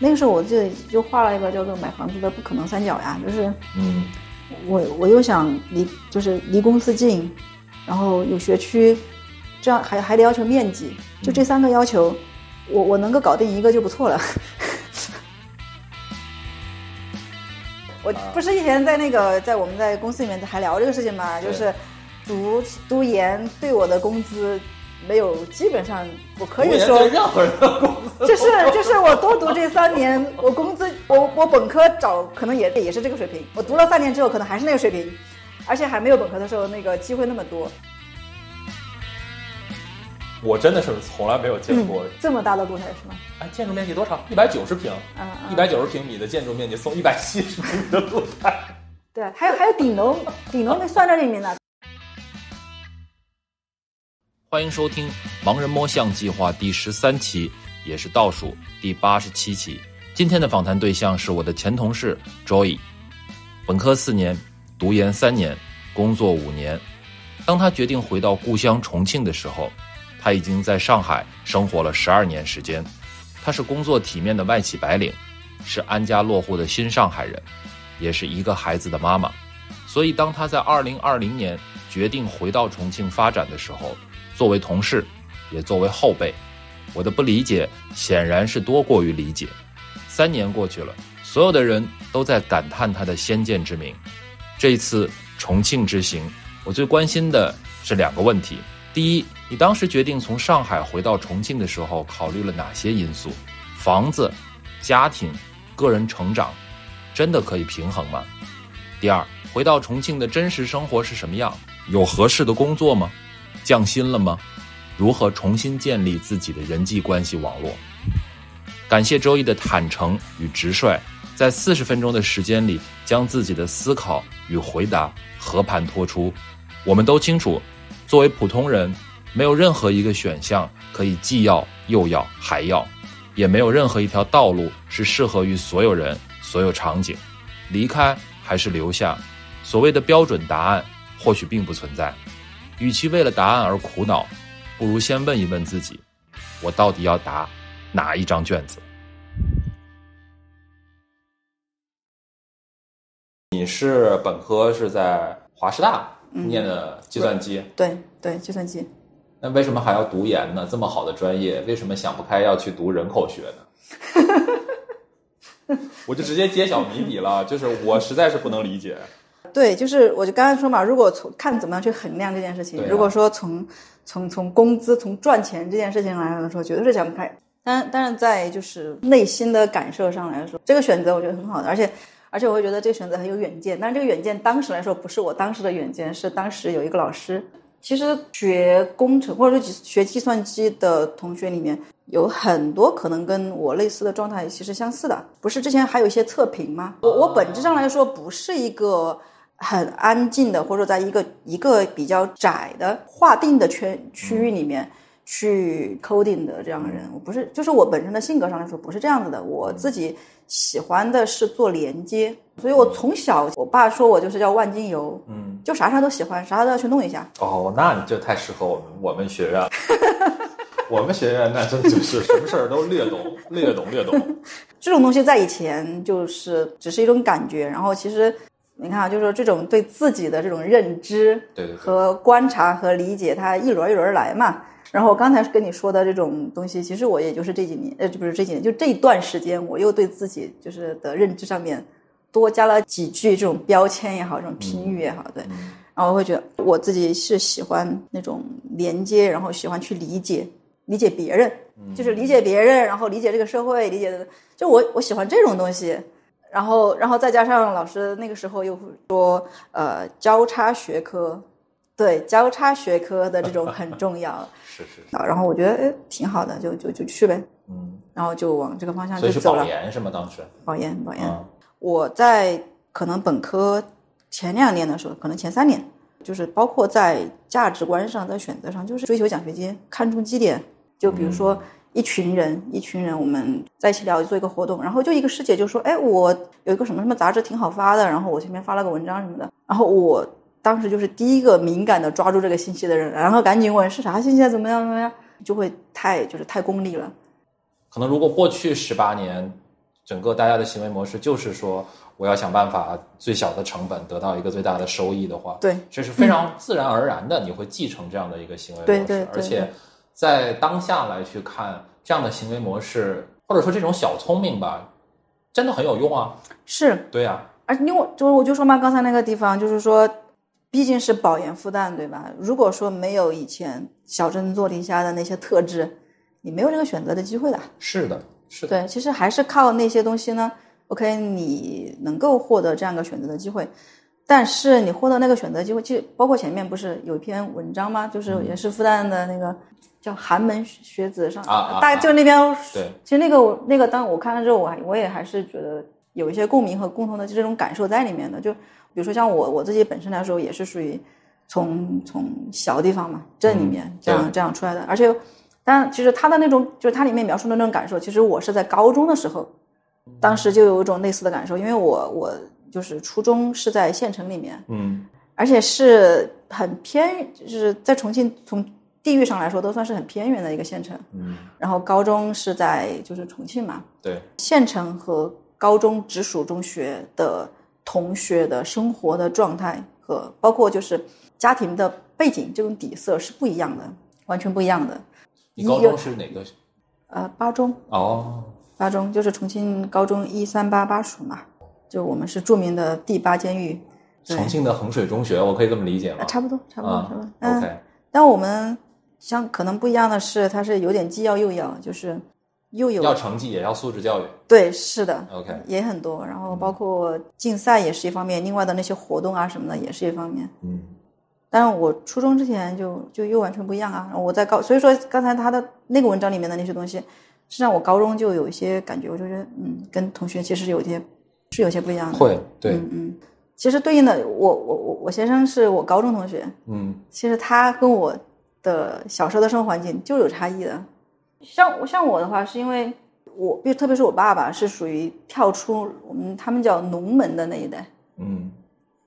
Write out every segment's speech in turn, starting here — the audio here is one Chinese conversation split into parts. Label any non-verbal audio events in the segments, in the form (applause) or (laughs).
那个时候我就就画了一个叫做买房子的不可能三角呀，就是嗯。我我又想离就是离公司近，然后有学区，这样还还得要求面积，就这三个要求，我我能够搞定一个就不错了。(laughs) 我不是以前在那个在我们在公司里面还聊这个事情嘛，就是读读研对我的工资没有，基本上我可以说任何人的工资就是就是我多读这三年，我工资我我本科找可能也也是这个水平，我读了三年之后可能还是那个水平，而且还没有本科的时候那个机会那么多。我真的是从来没有见过。这么大的露台是吗？哎，建筑面积多少？一百九十平，一百九十平米的建筑面积送一百七十平米的露台。对啊，还有还有顶楼，顶楼没算在里面呢。欢迎收听《盲人摸象计划》第十三期，也是倒数第八十七期。今天的访谈对象是我的前同事 Joy，本科四年，读研三年，工作五年。当他决定回到故乡重庆的时候，他已经在上海生活了十二年时间。他是工作体面的外企白领，是安家落户的新上海人，也是一个孩子的妈妈。所以，当他在二零二零年决定回到重庆发展的时候，作为同事，也作为后辈，我的不理解显然是多过于理解。三年过去了，所有的人都在感叹他的先见之明。这一次重庆之行，我最关心的是两个问题：第一，你当时决定从上海回到重庆的时候，考虑了哪些因素？房子、家庭、个人成长，真的可以平衡吗？第二，回到重庆的真实生活是什么样？有合适的工作吗？降薪了吗？如何重新建立自己的人际关系网络？感谢周易的坦诚与直率，在四十分钟的时间里，将自己的思考与回答和盘托出。我们都清楚，作为普通人，没有任何一个选项可以既要又要还要，也没有任何一条道路是适合于所有人、所有场景。离开还是留下，所谓的标准答案或许并不存在。与其为了答案而苦恼，不如先问一问自己：我到底要答哪一张卷子？你是本科是在华师大念的计算机，对对，计算机。那为什么还要读研呢？这么好的专业，为什么想不开要去读人口学呢？(laughs) 我就直接揭晓谜底了，就是我实在是不能理解。对，就是我就刚才说嘛，如果从看怎么样去衡量这件事情，啊如果说从从从工资、从赚钱这件事情来说，绝对是想不开。但但是在就是内心的感受上来说，这个选择我觉得很好的，而且而且我会觉得这个选择很有远见。但是这个远见当时来说不是我当时的远见，是当时有一个老师，其实学工程或者说学计算机的同学里面。有很多可能跟我类似的状态其实相似的，不是之前还有一些测评吗？我我本质上来说不是一个很安静的，或者说在一个一个比较窄的划定的圈区域里面去 coding 的这样的人，我不是，就是我本身的性格上来说不是这样子的。我自己喜欢的是做连接，所以我从小我爸说我就是叫万金油，嗯，就啥啥都喜欢，啥啥都要去弄一下。哦，那你就太适合我们我们学院了。(laughs) 我们学院那真就是什么事儿都略懂，略懂略懂。(laughs) 这种东西在以前就是只是一种感觉，然后其实你看啊，就是说这种对自己的这种认知，对和观察和理解，它一轮一轮来嘛。然后我刚才跟你说的这种东西，其实我也就是这几年，呃，不是这几年，就这一段时间，我又对自己就是的认知上面多加了几句这种标签也好，这种评语也好，对。然后我会觉得我自己是喜欢那种连接，然后喜欢去理解。理解别人，就是理解别人，然后理解这个社会，理解的，就我我喜欢这种东西，然后然后再加上老师那个时候又说，呃，交叉学科，对，交叉学科的这种很重要，(laughs) 是是是，然后我觉得哎挺好的，就就就去呗，嗯，然后就往这个方向所以是就走了保。研是吗？当时保研，保研。啊，我在可能本科前两年的时候，可能前三年，就是包括在价值观上，在选择上，就是追求奖学金，看重绩点。就比如说一群人，一群人我们在一起聊，做一个活动，然后就一个师姐就说：“哎，我有一个什么什么杂志挺好发的，然后我前面发了个文章什么的。”然后我当时就是第一个敏感的抓住这个信息的人，然后赶紧问是啥信息啊，怎么样怎么样，就会太就是太功利了。可能如果过去十八年整个大家的行为模式就是说，我要想办法最小的成本得到一个最大的收益的话，对，这是非常自然而然的，你会继承这样的一个行为模式，对对对而且在当下来去看这样的行为模式，或者说这种小聪明吧，真的很有用啊。是，对呀、而因为就我就说嘛，刚才那个地方就是说，毕竟是保研复旦，对吧？如果说没有以前小镇做题家的那些特质，你没有这个选择的机会的。是的，是的，对，其实还是靠那些东西呢。OK，你能够获得这样一个选择的机会，但是你获得那个选择机会，其实包括前面不是有一篇文章吗？就是也是复旦的那个叫寒门学子上，啊大概就那边对，其实那个那个当我看了之后，我还我也还是觉得有一些共鸣和共同的这种感受在里面的。就比如说像我我自己本身来说，也是属于从从小地方嘛，镇里面这样、对这样出来的。而且，当然其实他的那种就是他里面描述的那种感受，其实我是在高中的时候，当时就有一种类似的感受，因为我我就是初中是在县城里面，嗯而且是很偏，就是在重庆从地域上来说都算是很偏远的一个县城。嗯，然后高中是在就是重庆嘛，对，县城和高中直属中学的同学的生活的状态和包括就是家庭的背景这种底色是不一样的，完全不一样的。你高中是哪个？呃，八中，哦，八中就是重庆高中一三八八属嘛，就我们是著名的第八监狱，重庆的衡水中学，我可以这么理解吗呃？差不多，差不多，啊差不多。嗯，，OK，但我们像可能不一样的是，它是有点既要又要，就是又有要成绩也要素质教育对，是的，，OK，也很多，然后包括竞赛也是一方面，另外的那些活动啊什么的也是一方面。嗯但是我初中之前就就又完全不一样啊！我在高，所以说刚才他的那个文章里面的那些东西，实际上我高中就有一些感觉，我就觉得嗯，跟同学其实有些是有些不一样的。会，对，嗯嗯，其实对应的我我我我先生是我高中同学，嗯。其实他跟我的小时候的生活环境就有差异的。像像我的话，是因为我，特别是我爸爸是属于跳出我们他们叫农门的那一代，嗯，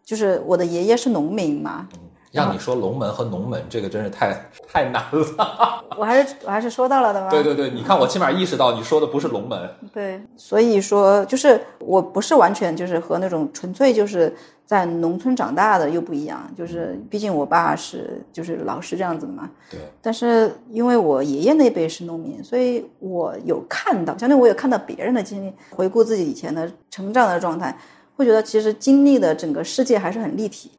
就是我的爷爷是农民嘛，让你说龙门和农门，这个真是太太难了。我还是我还是说到了的吧？对对对，你看我起码意识到你说的不是龙门，对，所以说就是我不是完全就是和那种纯粹就是在农村长大的又不一样，就是毕竟我爸是就是老师这样子的嘛。对，但是因为我爷爷那辈是农民，所以我有看到，相当于我有看到别人的经历，回顾自己以前的成长的状态，会觉得其实经历的整个世界还是很立体，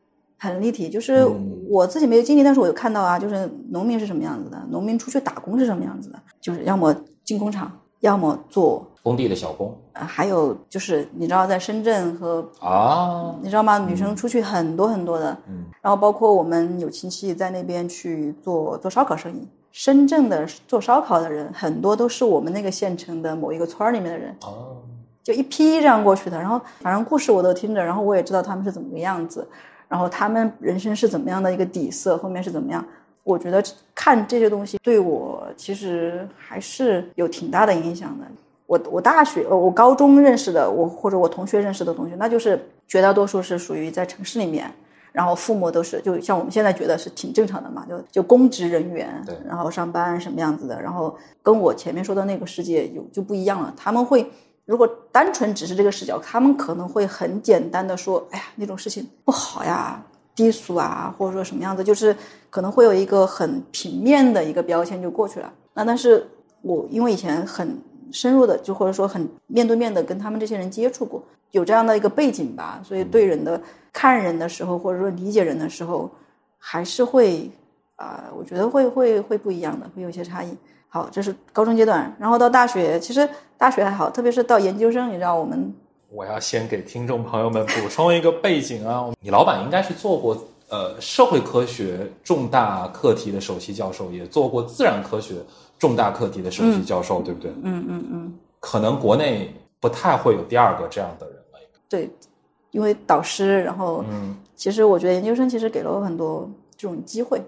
很立体。就是嗯我自己没有经历，但是我有看到啊，就是农民是什么样子的，农民出去打工是什么样子的，就是要么进工厂，要么做。工地的小工呃，还有就是你知道，在深圳和啊，你知道吗？女生出去很多很多的，嗯，然后包括我们有亲戚在那边去做做烧烤生意。深圳的做烧烤的人很多都是我们那个县城的某一个村儿里面的人，哦，就一批这样过去的。然后反正故事我都听着，然后我也知道他们是怎么个样子，然后他们人生是怎么样的一个底色，后面是怎么样。我觉得看这些东西对我其实还是有挺大的影响的。我我大学呃我高中认识的我或者我同学认识的同学，那就是绝大多数是属于在城市里面，然后父母都是就像我们现在觉得是挺正常的嘛，就就公职人员对，然后上班什么样子的，然后跟我前面说的那个世界有就不一样了。他们会如果单纯只是这个视角，他们可能会很简单的说，哎呀那种事情不好呀，低俗啊，或者说什么样子，就是可能会有一个很平面的一个标签就过去了。那但是我因为以前很深入的，就或者说很面对面的跟他们这些人接触过，有这样的一个背景吧，所以对人的看人的时候，或者说理解人的时候，还是会啊、我觉得会会会不一样的，会有一些差异。好，这是高中阶段，然后到大学，其实大学还好，特别是到研究生，你知道我们我要先给听众朋友们补充一个背景啊，你老板应该是做过呃社会科学重大课题的首席教授，也做过自然科学重大课题的首席教授，对不对？嗯嗯嗯，可能国内不太会有第二个这样的人了。对，因为导师，然后嗯其实我觉得研究生其实给了我很多这种机会，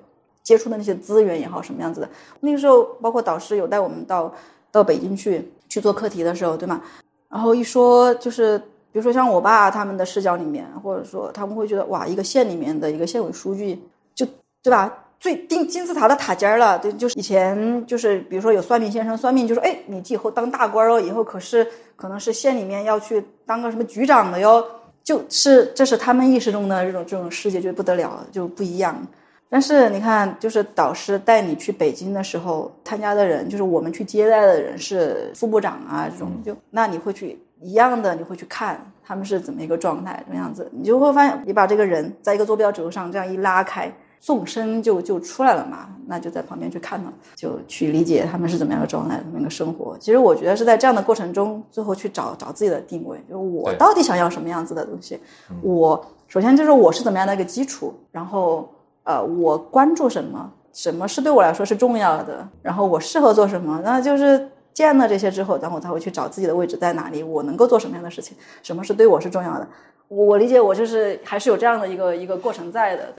接触的那些资源也好，什么样子的。那个时候，包括导师有带我们到到北京去去做课题的时候，对吗？然后一说就是，比如说像我爸他们的视角里面，或者说他们会觉得哇，一个县里面的一个县委书记，就对吧？最钉金字塔的塔尖儿了。对，就是以前就是比如说有算命先生算命就说，哎，你以后当大官哦，以后可是可能是县里面要去当个什么局长的哟。就是这是他们意识中的这种这种世界就不得了，就不一样。但是你看，就是导师带你去北京的时候，参加的人就是我们去接待的人是副部长啊，这种就那你会去一样的，你会去看他们是怎么一个状态，怎么样子，你就会发现，你把这个人在一个坐标轴上这样一拉开，纵深就就出来了嘛，那就在旁边去看了，就去理解他们是怎么样的状态，怎么样的生活。其实我觉得是在这样的过程中，最后去找找自己的定位，就是我到底想要什么样子的东西。我首先就是我是怎么样的一个基础，然后。呃，我关注什么？什么是对我来说是重要的？然后我适合做什么？那就是见了这些之后，然后我才会去找自己的位置在哪里，我能够做什么样的事情？什么是对我是重要的？我理解，我就是还是有这样的一个一个过程在的。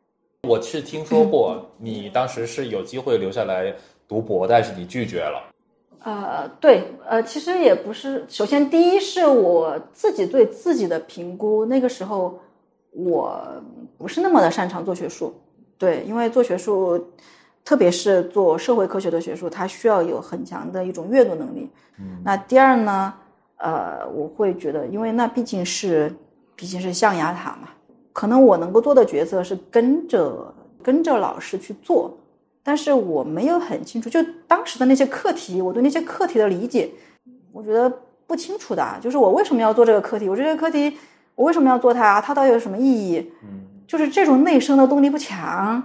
我是听说过，你当时是有机会留下来读博，但是你拒绝了。呃，对，呃，其实也不是。首先，第一是我自己对自己的评估，那个时候我不是那么的擅长做学术。对，因为做学术，特别是做社会科学的学术，它需要有很强的一种阅读能力。嗯，那第二呢，呃，我会觉得，因为那毕竟是毕竟是象牙塔嘛，可能我能够做的角色是跟着跟着老师去做，但是我没有很清楚，就当时的那些课题，我对那些课题的理解，我觉得不清楚的，就是我为什么要做这个课题，我这个课题我为什么要做它，它到底有什么意义？嗯。就是这种内生的动力不强，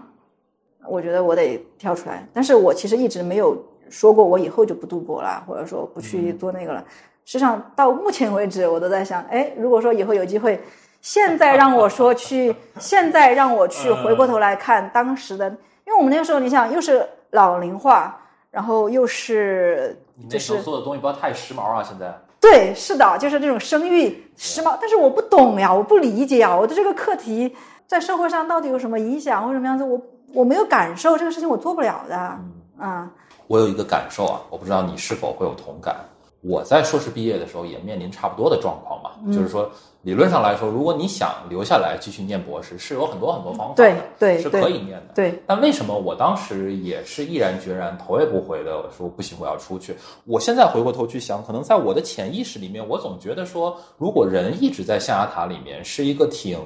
我觉得我得跳出来。但是我其实一直没有说过我以后就不读博了，或者说不去做那个了。实际上到目前为止，我都在想，哎，如果说以后有机会，现在让我说去，现在让我去回过头来看当时的，因为我们那个时候，你想又是老龄化，然后又是你那时候做的东西不要太时髦啊，现在。对，是的，就是这种生育时髦，但是我不懂呀，我不理解呀，我的这个课题。在社会上到底有什么影响或什么样子？我我没有感受这个事情，我做不了的。嗯，我有一个感受啊，我不知道你是否会有同感。我在硕士毕业的时候也面临差不多的状况嘛，就是说理论上来说，如果你想留下来继续念博士，是有很多很多方法的，对，是可以念的。对，但为什么我当时也是毅然决然头也不回的说不行，我要出去？我现在回过头去想，可能在我的潜意识里面，我总觉得说，如果人一直在象牙塔里面，是一个挺。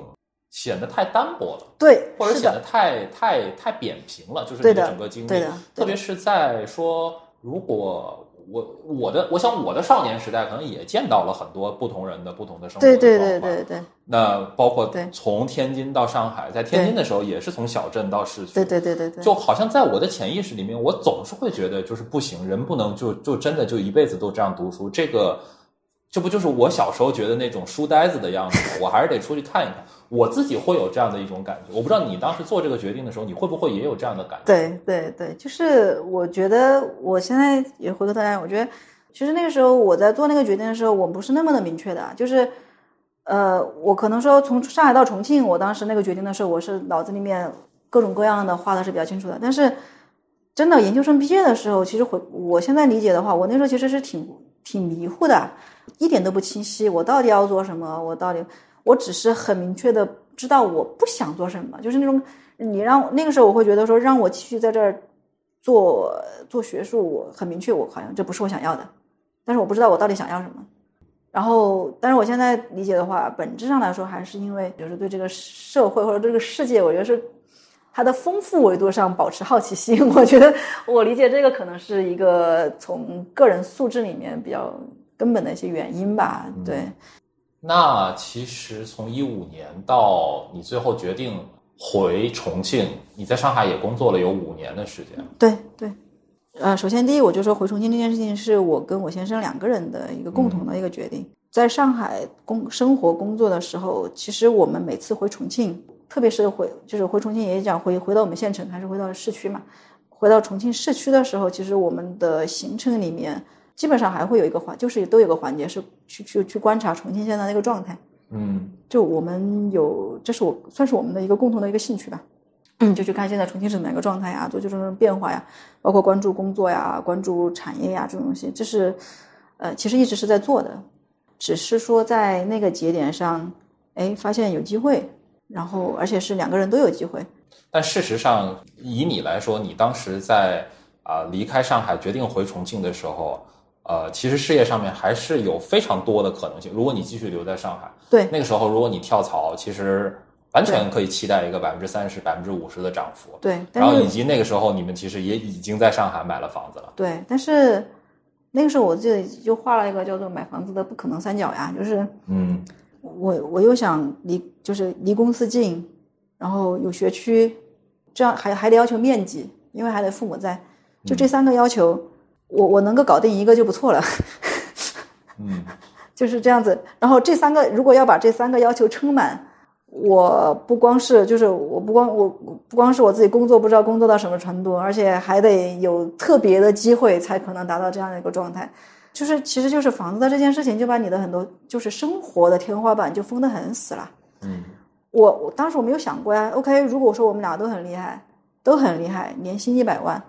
显得太单薄了，对，或者显得太太太扁平了，就是你的整个经历，特别是在说，如果我我的，我想我的少年时代可能也见到了很多不同人的不同的生活对对对对对。那包括从天津到上海，在天津的时候也是从小镇到市区，对对对对对。就好像在我的潜意识里面，我总是会觉得就是不行，人不能就就真的就一辈子都这样读书，这个。这不就是我小时候觉得那种书呆子的样子？我还是得出去看一看。我自己会有这样的一种感觉。我不知道你当时做这个决定的时候，你会不会也有这样的感觉？对对对，就是我觉得我现在也回过头来，我觉得其实那个时候我在做那个决定的时候，我不是那么的明确的。就是呃，我可能说从上海到重庆，我当时那个决定的时候，我是脑子里面各种各样的画的是比较清楚的。但是真的研究生毕业的时候，其实回我现在理解的话，我那时候其实是挺挺迷糊的。一点都不清晰，我到底要做什么？我到底，我只是很明确的知道我不想做什么，就是那种你让那个时候我会觉得说让我继续在这儿做做学术，我很明确，我好像这不是我想要的，但是我不知道我到底想要什么。然后，但是我现在理解的话，本质上来说还是因为就是对这个社会或者对这个世界，我觉得是它的丰富维度上保持好奇心。(laughs) 我觉得我理解这个可能是一个从个人素质里面比较。根本的一些原因吧，对。那其实从一五年到你最后决定回重庆，你在上海也工作了有五年的时间。对对，呃，首先第一，我就说回重庆这件事情是我跟我先生两个人的一个共同的一个决定。在上海工生活工作的时候，其实我们每次回重庆，特别是回就是回重庆也讲回回到我们县城还是回到市区嘛，回到重庆市区的时候，其实我们的行程里面。基本上还会有一个环，就是都有个环节是去去去观察重庆现在那个状态。嗯，就我们有，这是我算是我们的一个共同的一个兴趣吧。嗯，就去看现在重庆是哪个状态呀，做这种变化呀，包括关注工作呀、关注产业呀这种东西，这是呃，其实一直是在做的，只是说在那个节点上，哎，发现有机会，然后而且是两个人都有机会，但事实上，以你来说，你当时在啊、离开上海，决定回重庆的时候，呃，其实事业上面还是有非常多的可能性。如果你继续留在上海，对那个时候如果你跳槽，其实完全可以期待一个百分之三十、百分之五十的涨幅。对，然后以及那个时候你们其实也已经在上海买了房子了。对，但是那个时候我自己就画了一个叫做买房子的不可能三角呀，就是嗯我我又想离就是离公司近，然后有学区，这样还还得要求面积，因为还得父母在，就这三个要求，我我能够搞定一个就不错了，嗯 (laughs) 就是这样子。然后这三个如果要把这三个要求撑满，我不光是就是我不光我不光是我自己工作不知道工作到什么程度，而且还得有特别的机会才可能达到这样的一个状态。就是其实就是房子的这件事情，就把你的很多就是生活的天花板就封得很死了。嗯我我当时我没有想过呀。OK，如果说我们俩都很厉害，都很厉害，年薪一百万，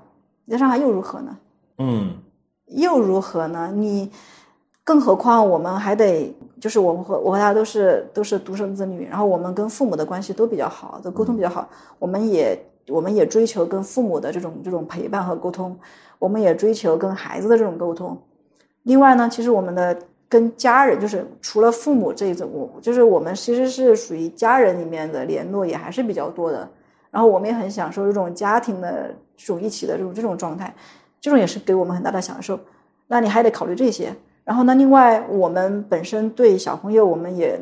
在上海又如何呢？嗯又如何呢？你，更何况我们还得，就是我们和我和他都是都是独生子女，然后我们跟父母的关系都比较好，都沟通比较好，我们也我们也追求跟父母的这种这种陪伴和沟通，我们也追求跟孩子的这种沟通。另外呢，其实我们的跟家人，就是除了父母这一种，我就是我们其实是属于家人里面的联络也还是比较多的。然后我们也很享受这种家庭的这种一起的这种这种状态，这种也是给我们很大的享受。那你还得考虑这些。然后呢，另外我们本身对小朋友，我们也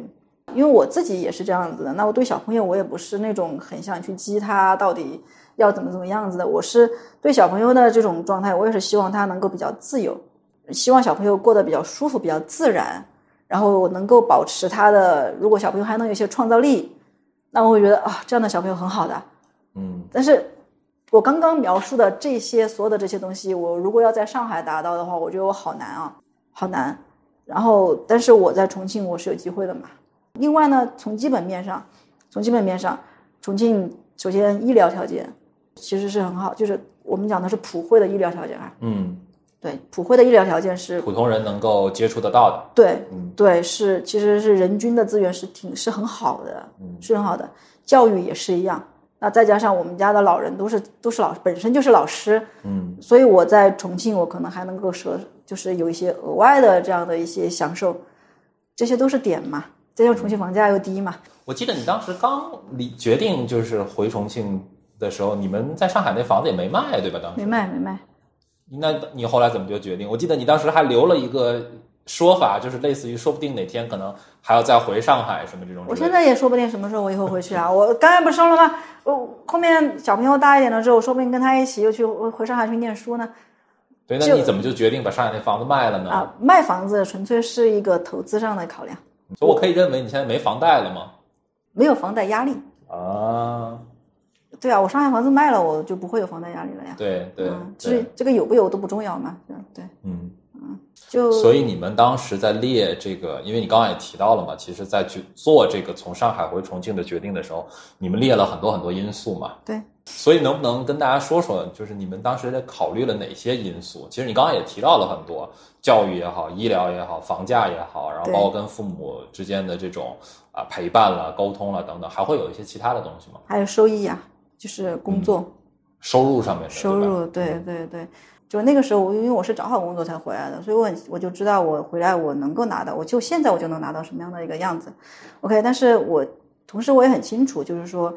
因为我自己也是这样子的。那我对小朋友，我也不是那种很想去激他到底要怎么怎么样子的。我是对小朋友的这种状态，我也是希望他能够比较自由，希望小朋友过得比较舒服、比较自然，然后能够保持他的。如果小朋友还能有一些创造力，那我会觉得啊，这样的小朋友很好的。嗯但是我刚刚描述的这些所有的这些东西，我如果要在上海达到的话，我觉得我好难啊，好难。然后，但是我在重庆我是有机会的嘛。另外呢，从基本面上，从基本面上，重庆首先医疗条件其实是很好，就是我们讲的是普惠的医疗条件啊。嗯，对，普惠的医疗条件是普通人能够接触得到的。对嗯对是其实是人均的资源是挺是很好的，嗯是很好的。教育也是一样。那再加上我们家的老人都是都是老本身就是老师，嗯所以我在重庆，我可能还能够说，就是有一些额外的这样的一些享受，这些都是点嘛。再加上重庆房价又低嘛，我记得你当时刚离决定就是回重庆的时候，你们在上海那房子也没卖，对吧？当时没卖没卖。那你后来怎么就决定？我记得你当时还留了一个说法，就是类似于说不定哪天可能还要再回上海什么这种。我现在也说不定什么时候我以后回去啊。(laughs) 我刚才不是说了吗？我后面小朋友大一点了之后，说不定跟他一起又去回上海去念书呢。对，那你怎么就决定把上海那房子卖了呢？啊，卖房子纯粹是一个投资上的考量，所以我可以认为你现在没房贷了吗？没有房贷压力。啊，对啊，我上海房子卖了，我就不会有房贷压力了呀。对对嗯，对这，这个有不有都不重要嘛。对，嗯。就所以你们当时在列这个，因为你刚刚也提到了嘛，其实在去做这个从上海回重庆的决定的时候，你们列了很多很多因素嘛。对。所以能不能跟大家说说，就是你们当时在考虑了哪些因素？其实你刚刚也提到了很多，教育也好，医疗也好，房价也好，然后包括跟父母之间的这种啊、陪伴了、沟通了等等，还会有一些其他的东西吗？还有收益呀、就是工作。收入上面的收入，对对对，就那个时候，我因为我是找好工作才回来的，所以我很我就知道我回来我能够拿到，我就现在我就能拿到什么样的一个样子，OK。但是我同时我也很清楚，就是说，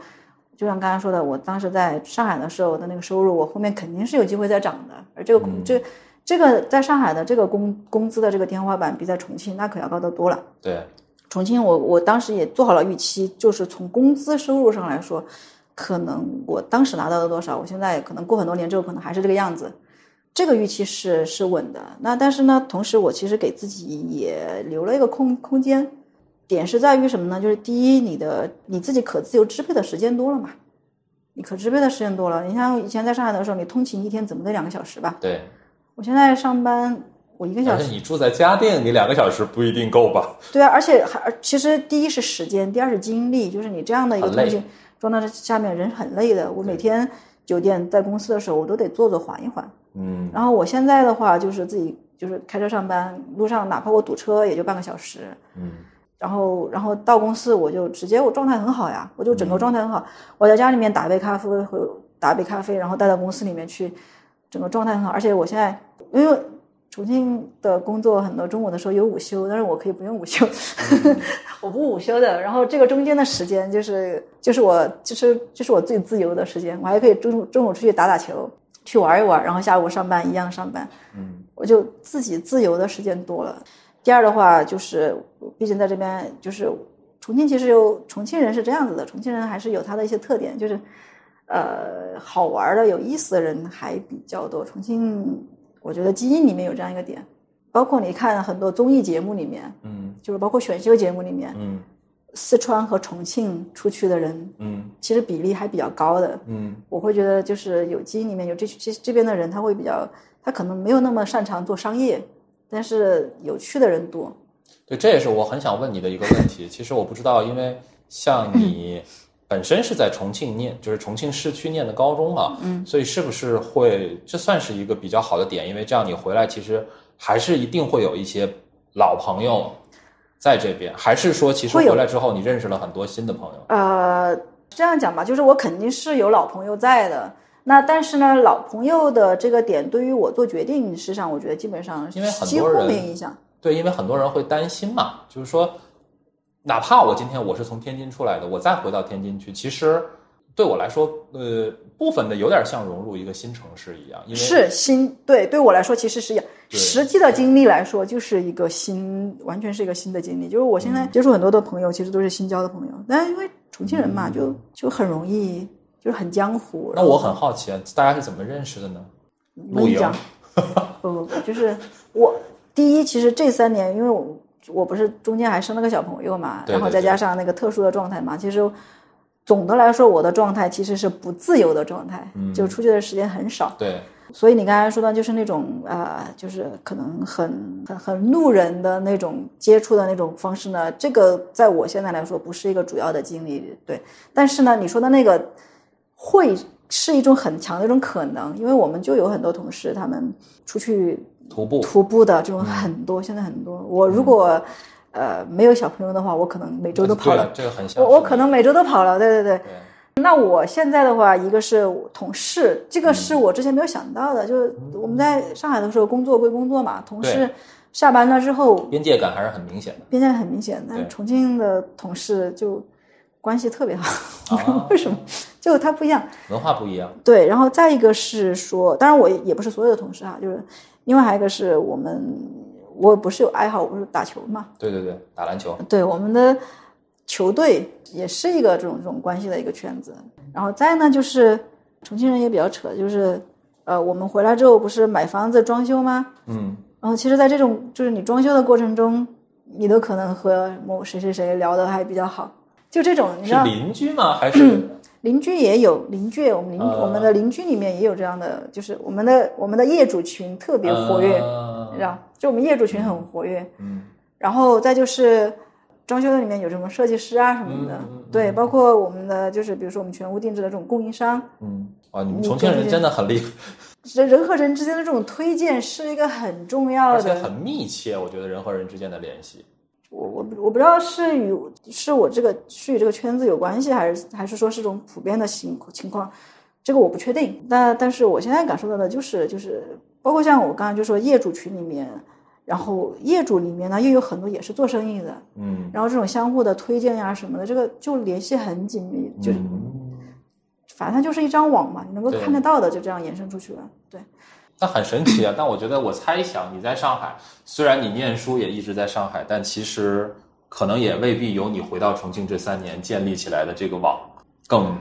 就像刚才说的，我当时在上海的时候的那个收入，我后面肯定是有机会再涨的，而这个工、这这个在上海的这个工工资的这个天花板比在重庆那可要高得多了。对，重庆我我当时也做好了预期，就是从工资收入上来说，可能我当时拿到了多少，我现在可能过很多年之后可能还是这个样子，这个预期是是稳的。那但是呢，同时我其实给自己也留了一个空空间，点是在于什么呢？就是第一，你的你自己可自由支配的时间多了嘛，你可支配的时间多了。你像以前在上海的时候，你通勤一天怎么得两个小时吧？对，我现在上班我一个小而时且你住在嘉定，你两个小时不一定够吧？对啊，而且还其实第一是时间，第二是精力，就是你这样的一个很累通勤状态下面，人很累的。我每天酒店在公司的时候，我都得坐坐缓一缓。嗯然后我现在的话，就是自己就是开车上班，路上哪怕我堵车也就半个小时。嗯然后然后到公司我就直接我状态很好呀，我就整个状态很好。我在家里面打杯咖啡，会打杯咖啡，然后带到公司里面去，整个状态很好。而且我现在因为重庆的工作很多中午的时候有午休，但是我可以不用午休，(laughs) 我不午休的。然后这个中间的时间就是就是我就是就是我最自由的时间，我还可以中午中午出去打打球，去玩一玩，然后下午上班一样上班。嗯我就自己自由的时间多了。第二的话就是，毕竟在这边就是重庆，其实有重庆人是这样子的，重庆人还是有他的一些特点，就是呃好玩的、有意思的人还比较多。重庆，我觉得基因里面有这样一个点，包括你看很多综艺节目里面，嗯就是包括选秀节目里面，嗯四川和重庆出去的人，嗯其实比例还比较高的。嗯我会觉得就是有基因里面有这这这边的人，他会比较，他可能没有那么擅长做商业，但是有趣的人多。对，这也是我很想问你的一个问题。其实我不知道，因为像你本身是在重庆念，就是重庆市区念的高中嘛，嗯，所以是不是会这算是一个比较好的点？因为这样你回来其实还是一定会有一些老朋友在这边，还是说其实回来之后你认识了很多新的朋友？呃，这样讲吧，就是我肯定是有老朋友在的。那但是呢，老朋友的这个点对于我做决定事上，我觉得基本上因为很多人没影响。对，因为很多人会担心嘛，就是说，哪怕我今天我是从天津出来的，我再回到天津去，其实对我来说，呃，部分的有点像融入一个新城市一样，因为是新对对我来说其实是一样，实际的经历来说就是一个新，完全是一个新的经历。就是我现在嗯接触很多的朋友，其实都是新交的朋友，但是因为重庆人嘛，就就很容易，就是很江湖。那我很好奇，啊，大家是怎么认识的呢？你讲，不不不，就是我第一，其实这三年，因为我我不是中间还生了个小朋友嘛，然后再加上那个特殊的状态嘛，其实总的来说，我的状态其实是不自由的状态，嗯就出去的时间很少。对，所以你刚才说的，就是那种呃，就是可能很很很路人的那种接触的那种方式呢，这个在我现在来说不是一个主要的经历，对。但是呢，你说的那个会是一种很强的一种可能，因为我们就有很多同事，他们出去徒步，徒步的这种很多，现在很多。我如果、呃没有小朋友的话，我可能每周都跑了。这个很像我我可能每周都跑了，对对对。对，那我现在的话，一个是同事，这个是我之前没有想到的，就是我们在上海的时候，工作归工作嘛，同事下班了之后，边界感还是很明显的。边界很明显。但对。重庆的同事就关系特别好，(laughs) 为什么，就他不一样。文化不一样，对，然后再一个是说，当然我也不是所有的同事哈，就是另外还有一个是我们，我不是有爱好，我不是打球嘛，对对对，打篮球，对，我们的球队也是一个这种这种关系的一个圈子。然后再呢，就是重庆人也比较扯，就是呃，我们回来之后不是买房子装修吗？嗯，然后其实，在这种就是你装修的过程中，你都可能和某谁谁谁聊的还比较好，就这种，你知是道，邻居吗？还是 (clears throat) 邻居也有邻居，我们邻、呃。我们的邻居里面也有这样的，就是我们的我们的业主群特别活跃，呃你知道，就我们业主群很活跃。嗯，然后再就是装修的里面有什么设计师啊什么的，对，包括我们的就是比如说我们全屋定制的这种供应商，嗯，啊，你们重庆人真的很厉害，人人和人之间的这种推荐是一个很重要的。而且很密切，我觉得人和人之间的联系。我我我不知道是与是我这个是与这个圈子有关系，还是还是说是种普遍的情情况，这个我不确定。但但是我现在感受到的就是就是包括像我刚刚就说业主群里面，然后业主里面呢又有很多也是做生意的，嗯，然后这种相互的推荐呀什么的，这个就联系很紧密，就是、嗯反正就是一张网嘛，你能够看得到的，就这样延伸出去了。对，那很神奇啊！但我觉得，我猜想你在上海，虽然你念书也一直在上海，但其实可能也未必有你回到重庆这三年建立起来的这个网更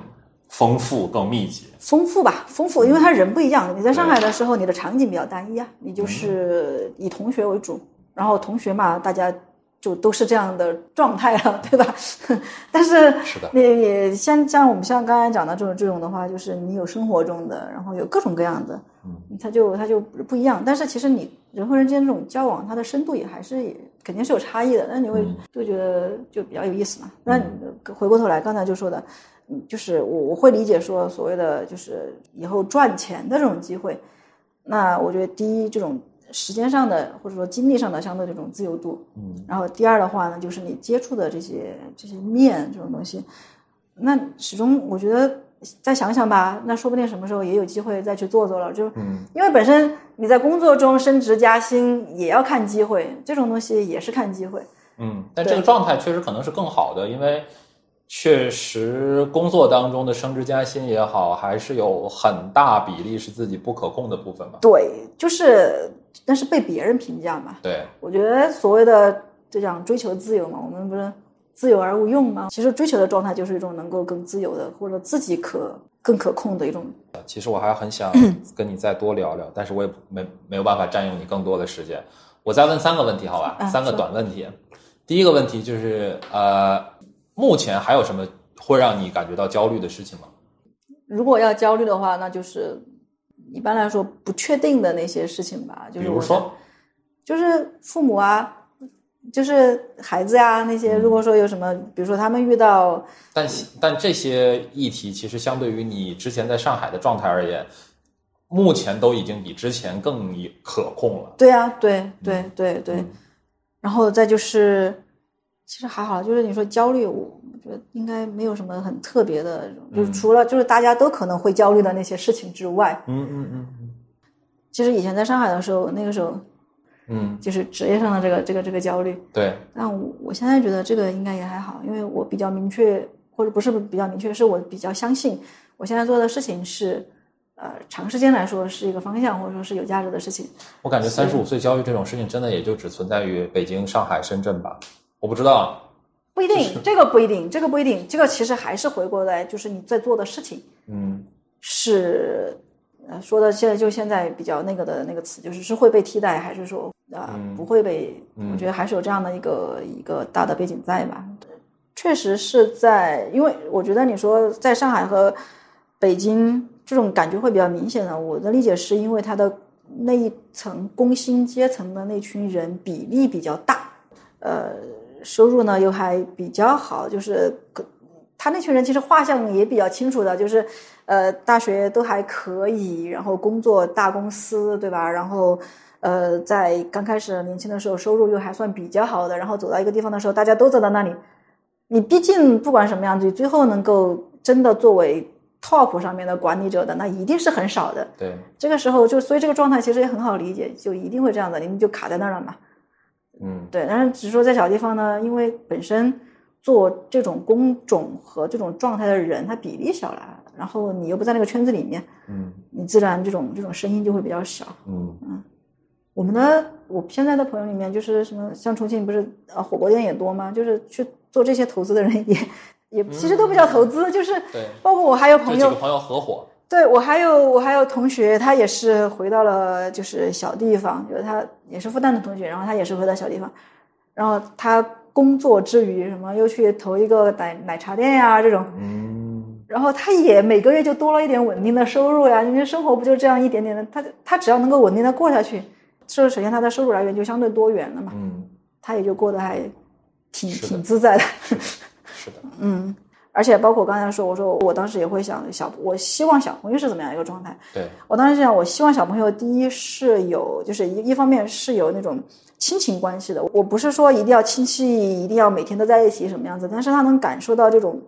丰富、更密集。丰富吧，丰富，因为他人不一样。你在上海的时候，你的场景比较单一啊，你就是以同学为主，然后同学嘛，大家就都是这样的状态了，(laughs) 对吧？(laughs) 但是是的你你像像我们像刚才讲的这种这种的话，就是你有生活中的，然后有各种各样的，嗯，它就它就不一样。但是其实你人和人之间这种交往，它的深度也还是也肯定是有差异的。那你会就觉得就比较有意思嘛。那你回过头来，刚才就说的，嗯，就是我我会理解说所谓的就是以后赚钱的这种机会。那我觉得第一，这种时间上的或者说精力上的相对这种自由度，嗯，然后第二的话呢，就是你接触的这些这些面这种东西，那始终我觉得再想想吧，那说不定什么时候也有机会再去做做了，就嗯。因为本身你在工作中升职加薪也要看机会，这种东西也是看机会。嗯，但这个状态确实可能是更好的，因为确实工作当中的升职加薪也好，还是有很大比例是自己不可控的部分嘛。对，就是但是被别人评价嘛，对，我觉得所谓的就讲追求自由嘛，我们不是自由而无用吗？其实追求的状态就是一种能够更自由的，或者自己可更可控的一种。其实我还很想 (clears throat) 跟你再多聊聊，但是我也没没有办法占用你更多的时间。我再问三个问题，好吧？啊三个短问题。第一个问题就是，呃，目前还有什么会让你感觉到焦虑的事情吗？如果要焦虑的话，那就是一般来说不确定的那些事情吧，就是比如说，就是父母啊，就是孩子呀、那些。如果说有什么，比如说他们遇到但但这些议题其实相对于你之前在上海的状态而言，目前都已经比之前更可控了。对啊，对对对对，然后再就是，其实还好，就是你说焦虑，我觉得应该没有什么很特别的，就是除了就是大家都可能会焦虑的那些事情之外，嗯嗯嗯其实以前在上海的时候，那个时候嗯，就是职业上的这个这个这个焦虑，对，但我我现在觉得这个应该也还好，因为我比较明确，或者不是比较明确，是我比较相信我现在做的事情是，呃，长时间来说是一个方向，或者说是有价值的事情。我感觉三十五岁焦虑这种事情，真的也就只存在于北京、上海、深圳吧。我不知道，不一定，这个不一定，这个不一定，这个其实还是回过来，就是你在做的事情嗯是，呃，说的现在就现在比较那个的那个词，就是是会被替代，还是说啊、嗯不会被？嗯我觉得还是有这样的一个一个大的背景在吧。确实是在，因为我觉得你说在上海和北京这种感觉会比较明显的。我的理解是因为它的那一层工薪阶层的那群人比例比较大，呃，收入呢又还比较好，就是他那群人其实画像也比较清楚的，就是呃大学都还可以，然后工作大公司，对吧？然后呃在刚开始年轻的时候收入又还算比较好的，然后走到一个地方的时候，大家都走到那里，你毕竟不管什么样子，你最后能够真的作为 top 上面的管理者的，那一定是很少的。对，这个时候就，所以这个状态其实也很好理解，就一定会这样的，你们就卡在那儿了嘛。嗯对，但是只是说在小地方呢，因为本身做这种工种和这种状态的人，他比例小了，然后你又不在那个圈子里面，嗯你自然这种这种声音就会比较小。嗯嗯我们的我现在的朋友里面，就是什么像重庆不是呃火锅店也多吗？就是去做这些投资的人也也其实都不叫投资，就是对，包括我还有朋友这几个，朋友合伙，对我还有我还有同学，他也是回到了就是小地方，就是他也是复旦的同学，然后他也是回到小地方，然后他工作之余什么又去投一个奶奶茶店呀这种，嗯。然后他也每个月就多了一点稳定的收入呀，因为生活不就这样一点点的，他他只要能够稳定的过下去，是首先他的收入来源就相对多元了嘛，嗯，他也就过得还挺挺自在的。是的，(laughs) 嗯，而且包括刚才说，我说我当时也会想小，我希望小朋友是怎么样一个状态？对，我当时想，我希望小朋友第一是有，就是一一方面是有那种亲情关系的。我不是说一定要亲戚一定要每天都在一起什么样子，但是他能感受到这种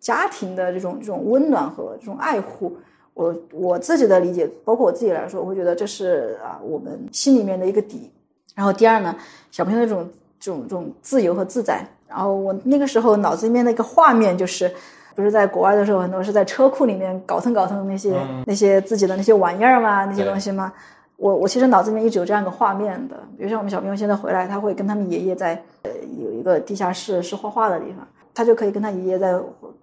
家庭的这种这种温暖和这种爱护。我我自己的理解，包括我自己来说，我会觉得这是啊我们心里面的一个底。然后第二呢，小朋友的这种这种这种自由和自在。然后我那个时候脑子里面的一个画面就是，不是在国外的时候，很多是在车库里面搞腾搞腾那些、嗯那些自己的那些玩意儿嘛，那些东西嘛。我我其实脑子里面一直有这样一个画面的，比如像我们小朋友现在回来，他会跟他们爷爷在呃有一个地下室是画画的地方，他就可以跟他爷爷在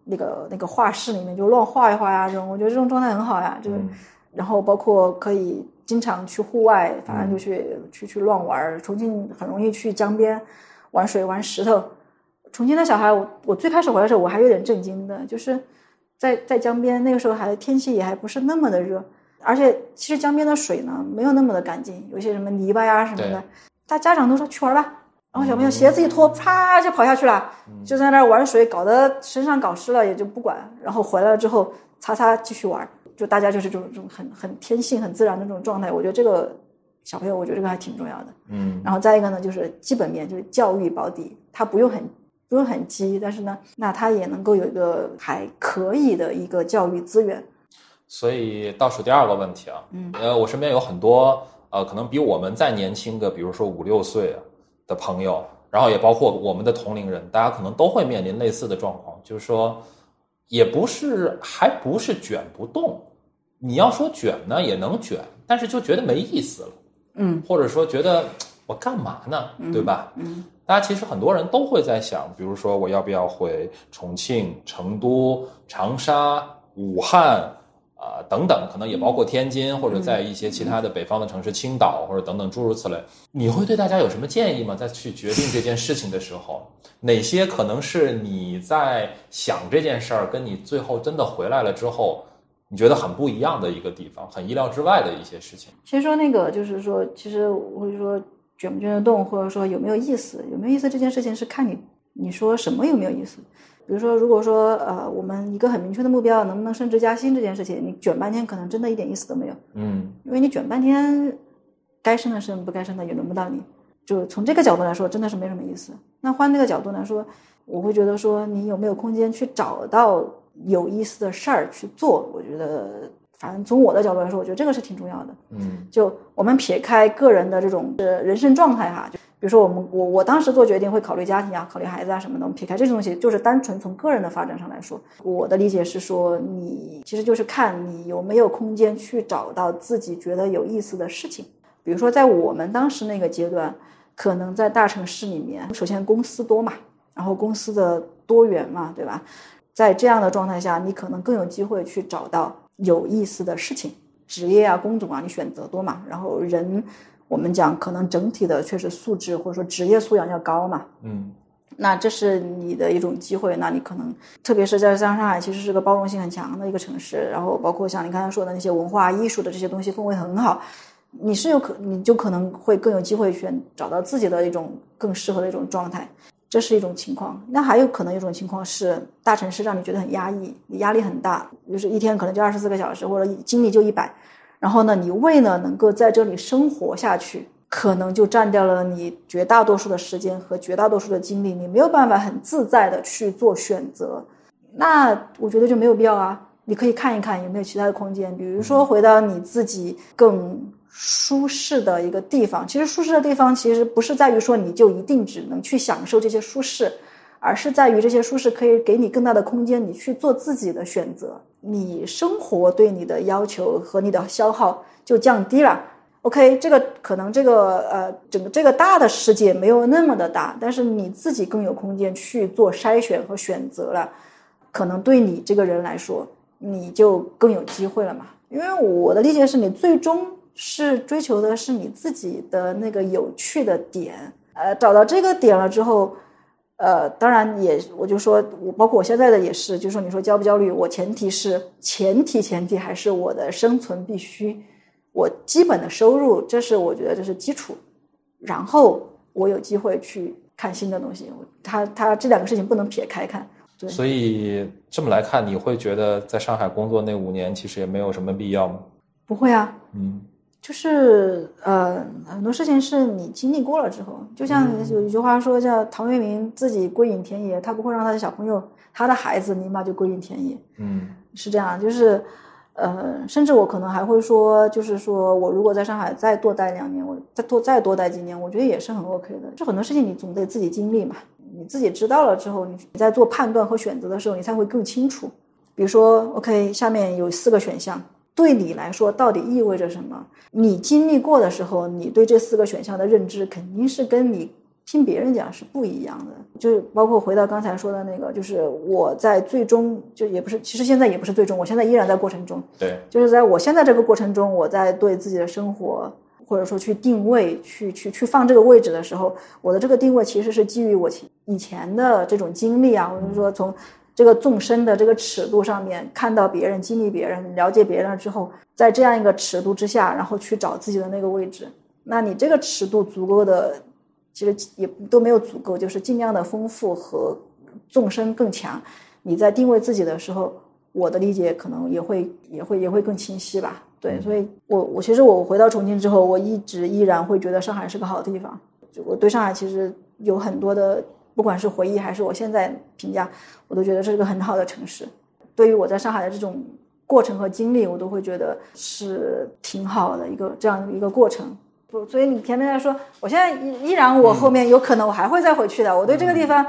那个那个画室里面就乱画一画呀，这种我觉得这种状态很好呀，就是、嗯然后包括可以经常去户外，反正就去、去去乱玩儿。重庆很容易去江边玩水玩石头。重庆的小孩，我我最开始回来的时候我还有点震惊的，就是在在江边那个时候还天气也还不是那么的热，而且其实江边的水呢没有那么的干净，有一些什么泥巴呀什么的。大家长都说去玩吧，然后小朋友鞋子一脱，啪就跑下去了，嗯就在那儿玩水，搞得身上搞湿了也就不管，然后回来了之后擦擦继续玩，就大家就是这种这种很很天性很自然的这种状态。我觉得这个小朋友，我觉得这个还挺重要的。嗯然后再一个呢，就是基本面，就是教育保底，他不用很不用很急，但是呢，那他也能够有一个还可以的一个教育资源。所以倒数第二个问题啊，嗯呃，我身边有很多呃，可能比我们再年轻个，比如说五六岁的朋友，然后也包括我们的同龄人，大家可能都会面临类似的状况，就是说，也不是还不是卷不动，你要说卷呢也能卷，但是就觉得没意思了，嗯或者说觉得我干嘛呢，对吧？嗯大家其实很多人都会在想，比如说我要不要回重庆、成都、长沙、武汉啊、等等，可能也包括天津或者在一些其他的北方的城市，青岛或者等等诸如此类。你会对大家有什么建议吗？在去决定这件事情的时候，哪些可能是你在想这件事儿，跟你最后真的回来了之后，你觉得很不一样的一个地方，很意料之外的一些事情？其实说那个就是说，其实我会说卷不卷得动，或者说有没有意思，有没有意思这件事情是看你你说什么有没有意思。比如说，如果说呃，我们一个很明确的目标，能不能升职加薪这件事情，你卷半天可能真的一点意思都没有，嗯因为你卷半天，该升的升，不该升的也轮不到你。就从这个角度来说，真的是没什么意思。那换那个角度来说，我会觉得说，你有没有空间去找到有意思的事儿去做？我觉得，反正从我的角度来说，我觉得这个是挺重要的。嗯就我们撇开个人的这种呃人生状态哈，就比如说我们我我当时做决定会考虑家庭啊，考虑孩子啊什么的，我们撇开这些东西，就是单纯从个人的发展上来说，我的理解是说，你其实就是看你有没有空间去找到自己觉得有意思的事情。比如说在我们当时那个阶段，可能在大城市里面，首先公司多嘛，然后公司的多元嘛，对吧？在这样的状态下，你可能更有机会去找到有意思的事情。职业啊、工种啊，你选择多嘛，然后人，我们讲可能整体的确实素质或者说职业素养要高嘛，嗯那这是你的一种机会。那你可能，特别是在像上海，其实是个包容性很强的一个城市，然后包括像你刚才说的那些文化艺术的这些东西，氛围很好，你是有可你就可能会更有机会选找到自己的一种更适合的一种状态。这是一种情况，那还有可能一种情况是大城市让你觉得很压抑，你压力很大，就是一天可能就二十四个小时，或者精力就一百，然后呢，你为了能够在这里生活下去，可能就占掉了你绝大多数的时间和绝大多数的精力，你没有办法很自在的去做选择。那我觉得就没有必要啊，你可以看一看有没有其他的空间，比如说回到你自己更舒适的一个地方。其实舒适的地方其实不是在于说你就一定只能去享受这些舒适，而是在于这些舒适可以给你更大的空间，你去做自己的选择。你生活对你的要求和你的消耗就降低了。OK，这个可能这个呃整个这个大的世界没有那么的大，但是你自己更有空间去做筛选和选择了，可能对你这个人来说，你就更有机会了嘛。因为我的理解是你最终是追求的是你自己的那个有趣的点，呃，找到这个点了之后，呃，当然也我就说我包括我现在的也是，就说你说焦不焦虑，我前提是前提前提还是我的生存必须。我基本的收入，这是我觉得这是基础，然后我有机会去看新的东西。他他这两个事情不能撇开看。对，所以这么来看，你会觉得在上海工作那五年其实也没有什么必要吗？不会啊，嗯就是呃很多事情是你经历过了之后，就像有一句话说叫陶渊明自己归隐田野，他不会让他的小朋友、他的孩子立马就归隐田野，嗯是这样，就是。呃，甚至我可能还会说，就是说我如果在上海再多待两年，我再多再多待几年，我觉得也是很 OK 的。就很多事情你总得自己经历嘛，你自己知道了之后，你在做判断和选择的时候，你才会更清楚。比如说，OK，下面有四个选项，对你来说到底意味着什么？你经历过的时候，你对这四个选项的认知肯定是跟你听别人讲是不一样的。就是包括回到刚才说的那个，就是我在最终就也不是，其实现在也不是最终，我现在依然在过程中。对，就是在我现在这个过程中，我在对自己的生活或者说去定位、去去去放这个位置的时候，我的这个定位其实是基于我以前的这种经历啊，或者说从这个纵深的这个尺度上面看到别人、经历别人、了解别人了之后，在这样一个尺度之下，然后去找自己的那个位置。那你这个尺度足够的，其实也都没有足够，就是尽量的丰富和纵深更强。你在定位自己的时候，我的理解可能也会也会也会更清晰吧。对，所以我我其实我回到重庆之后，我一直依然会觉得上海是个好地方。就我对上海其实有很多的，不管是回忆还是我现在评价，我都觉得这是个很好的城市。对于我在上海的这种过程和经历，我都会觉得是挺好的一个这样的一个过程。不，所以你前面在说，我现在依依然我后面有可能我还会再回去的。我对这个地方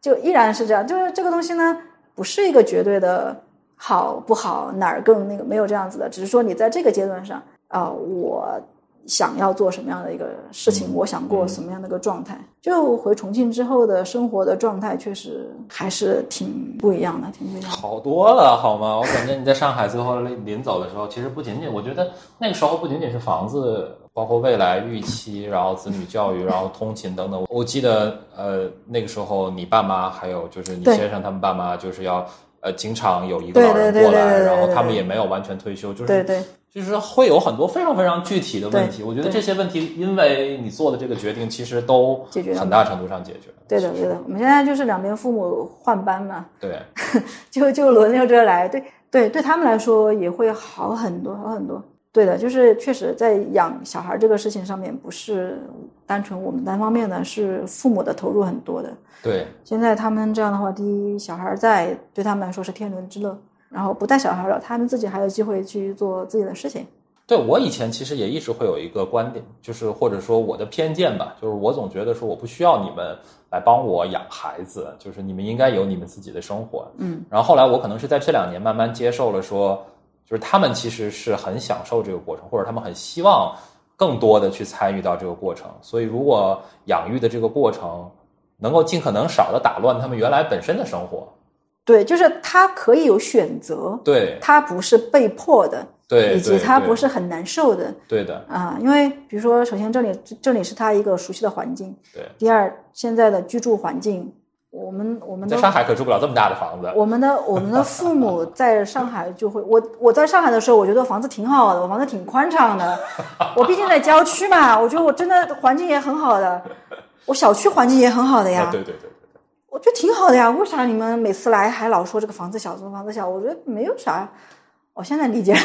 就依然是这样，就是这个东西呢，不是一个绝对的好不好，哪儿更那个没有这样子的，只是说你在这个阶段上啊、我想要做什么样的一个事情，我想过什么样的一个状态。就回重庆之后的生活的状态，确实还是挺不一样的，挺不一样的。好多了，好吗？我感觉你在上海最后临走的时候，其实不仅仅，我觉得那个时候不仅仅是房子，包括未来预期，然后子女教育，然后通勤等等。我记得，呃，那个时候你爸妈还有就是你先生他们爸妈，就是要呃经常有一个老人过来，然后他们也没有完全退休，就是对对就是会有很多非常非常具体的问题。我觉得这些问题，因为你做的这个决定，其实都解决了很大程度上解决了。对的，对的。我们现在就是两边父母换班嘛，对，(laughs) 就就轮流着来，对对，对他们来说也会好很多，好很多。对的，就是确实在养小孩这个事情上面，不是单纯我们单方面的，是父母的投入很多的。对，现在他们这样的话，第一，小孩在对他们来说是天伦之乐，然后不带小孩了，他们自己还有机会去做自己的事情。对我以前其实也一直会有一个观点，就是或者说我的偏见吧，就是我总觉得说我不需要你们来帮我养孩子，就是你们应该有你们自己的生活。嗯，然后后来我可能是在这两年慢慢接受了说，就是他们其实是很享受这个过程，或者他们很希望更多的去参与到这个过程。所以如果养育的这个过程能够尽可能少的打乱他们原来本身的生活，对，就是他可以有选择，对他不是被迫的，对，以及他不是很难受的。对的，啊，因为比如说，首先这里这里是他一个熟悉的环境，对。第二，现在的居住环境，我们我们在上海可住不了这么大的房子，我们的我们的父母 (laughs) 在上海就会，我我在上海的时候，我觉得房子挺好的，我房子挺宽敞的，我毕竟在郊区嘛，我觉得我真的环境也很好的，我小区环境也很好的呀，(laughs) 对对对。我觉得挺好的呀，为啥你们每次来还老说这个房子小，这个房子小？我觉得没有啥，我现在理解，(laughs)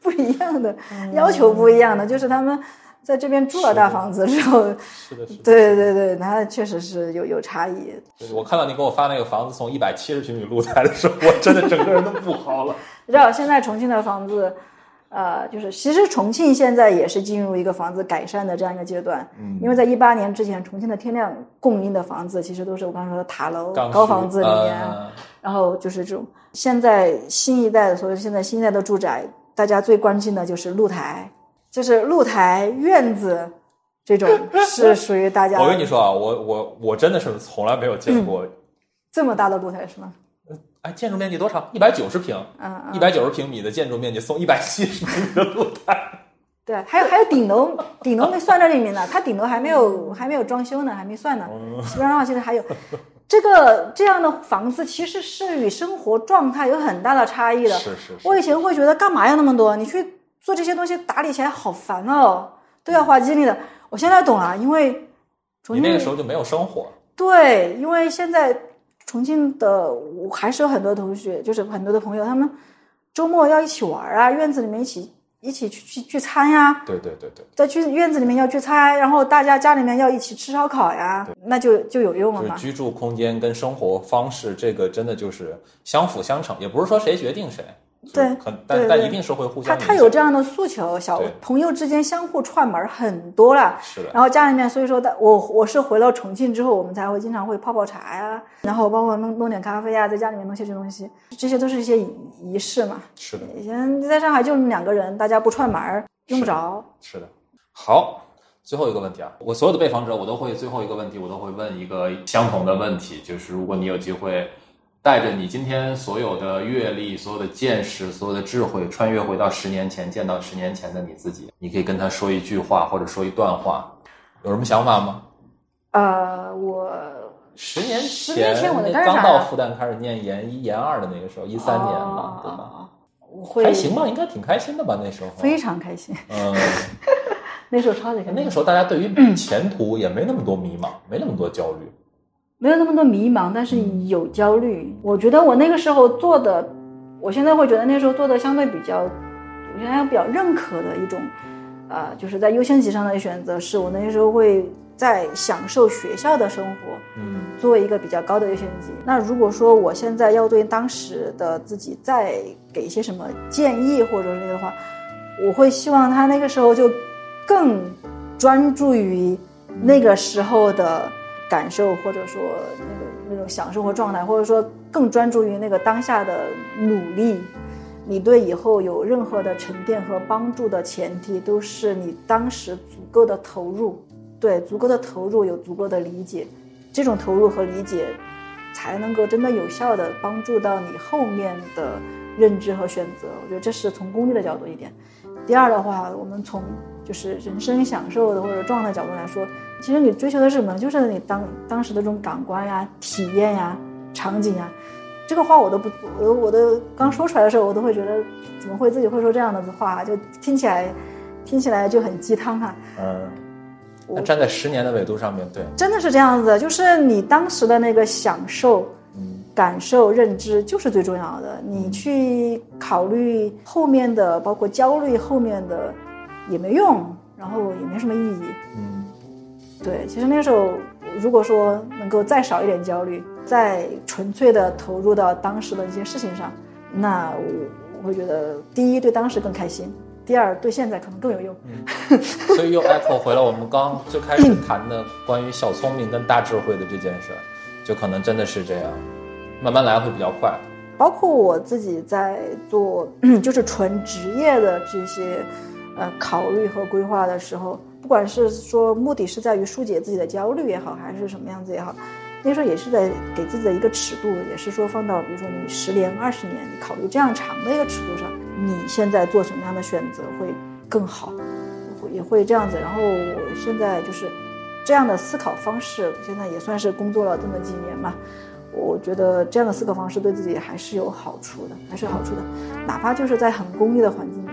不一样的要求不一样的，就是他们在这边住了大房子之后，是的，是的。对对对，那确实是有有差异。我看到你给我发那个房子从一百七十平米露台的时候，我真的整个人都不好了。(laughs) 你知道现在重庆的房子，呃，就是其实重庆现在也是进入一个房子改善的这样一个阶段，嗯因为在一八年之前，重庆的天量供应的房子其实都是我刚才说的塔楼、高房子里面。呃然后就是这种现在新一代的，所以现在新一代的住宅，大家最关心的就是露台，就是露台、院子这种 (laughs) 是属于大家我跟你说啊，我我我真的是从来没有见过，这么大的露台是吗？哎，建筑面积多少？一百九十平，一百九十平米的建筑面积送一百七十平米的露台。(laughs) 对，还有还有顶楼，顶楼没算在里面呢，它顶楼还没有还没有装修呢，还没算呢。基本上的话，现在还有 (laughs) 这个这样的房子，其实是与生活状态有很大的差异的。是是是，我以前会觉得干嘛要那么多？你去做这些东西打理起来好烦哦，都要花精力的。我现在懂了，因为你那个时候就没有生活，对，因为现在重庆的我还是有很多同学，就是很多的朋友，他们周末要一起玩啊，院子里面一起一起去去聚餐呀，对对对对，在去院子里面要聚餐，然后大家家里面要一起吃烧烤呀，那就就有用了嘛。就是居住空间跟生活方式，这个真的就是相辅相成，也不是说谁决定谁，对但但一定是会互相他。他有这样的诉求，小朋友之间相互串门很多了。是的，然后家里面，所以说的我我是回到重庆之后，我们才会经常会泡泡茶呀，然后包括弄弄点咖啡呀，在家里面弄些这东西，这些都是一些仪仪式嘛。是的，以前在上海就两个人，大家不串门儿用不着。是的。好，最后一个问题啊，我所有的被访者，我都会最后一个问题，我都会问一个相同的问题，就是如果你有机会带着你今天所有的阅历、所有的见识、所有的智慧，穿越回到十年前，见到十年前的你自己，你可以跟他说一句话或者说一段话，有什么想法吗？呃，我十年前，十年前我刚到复旦开始念研一、研二的那个时候，一三年吧，对吧？会还行吧，应该挺开心的吧？那时候，非常开心，嗯，(laughs) 那时候超级开心，那个时候大家对于 (clears throat) 前途也没那么多迷茫，没那么多焦虑。没有那么多迷茫，但是嗯有焦虑。我觉得我那个时候做的我现在会觉得那时候做的相对比较，我现在比较认可的一种，呃，就是在优先级上的选择，是我那时候会在享受学校的生活，嗯作为一个比较高的优先级。那如果说我现在要对当时的自己再给一些什么建议或者是那个的话，我会希望他那个时候就更专注于那个时候的感受，或者说那种那种享受和状态，或者说更专注于那个当下的努力。你对以后有任何的沉淀和帮助的前提，都是你当时足够的投入，对足够的投入，有足够的理解，这种投入和理解，才能够真的有效的帮助到你后面的认知和选择。我觉得这是从功利的角度一点。第二的话，我们从就是人生享受的或者状态角度来说，其实你追求的是什么？就是你当当时的这种感官呀、体验呀、场景呀。这个话我都不，我我都刚说出来的时候，我都会觉得怎么会自己会说这样的话，就听起来听起来就很鸡汤哈、嗯，那站在十年的纬度上面对，真的是这样子的，就是你当时的那个享受、嗯感受、认知就是最重要的。你去考虑后面的，包括焦虑后面的也没用，然后也没什么意义。嗯对，其实那时候，如果说能够再少一点焦虑，再纯粹的投入到当时的一些事情上，那我我会觉得，第一对当时更开心，第二对现在可能更有用。所以又 echo 回了我们刚最开始谈的关于小聪明跟大智慧的这件事儿，就可能真的是这样，慢慢来会比较快。包括我自己在做，(clears throat) 就是纯职业的这些呃考虑和规划的时候，不管是说目的是在于疏解自己的焦虑也好，还是什么样子也好，那时候也是在给自己的一个尺度，也是说放到比如说你十年、二十年，你考虑这样长的一个尺度上，你现在做什么样的选择会更好，也会这样子。然后我现在就是这样的思考方式，现在也算是工作了这么几年嘛。我觉得这样的思考方式对自己还是有好处的，还是有好处的。哪怕就是在很功利的环境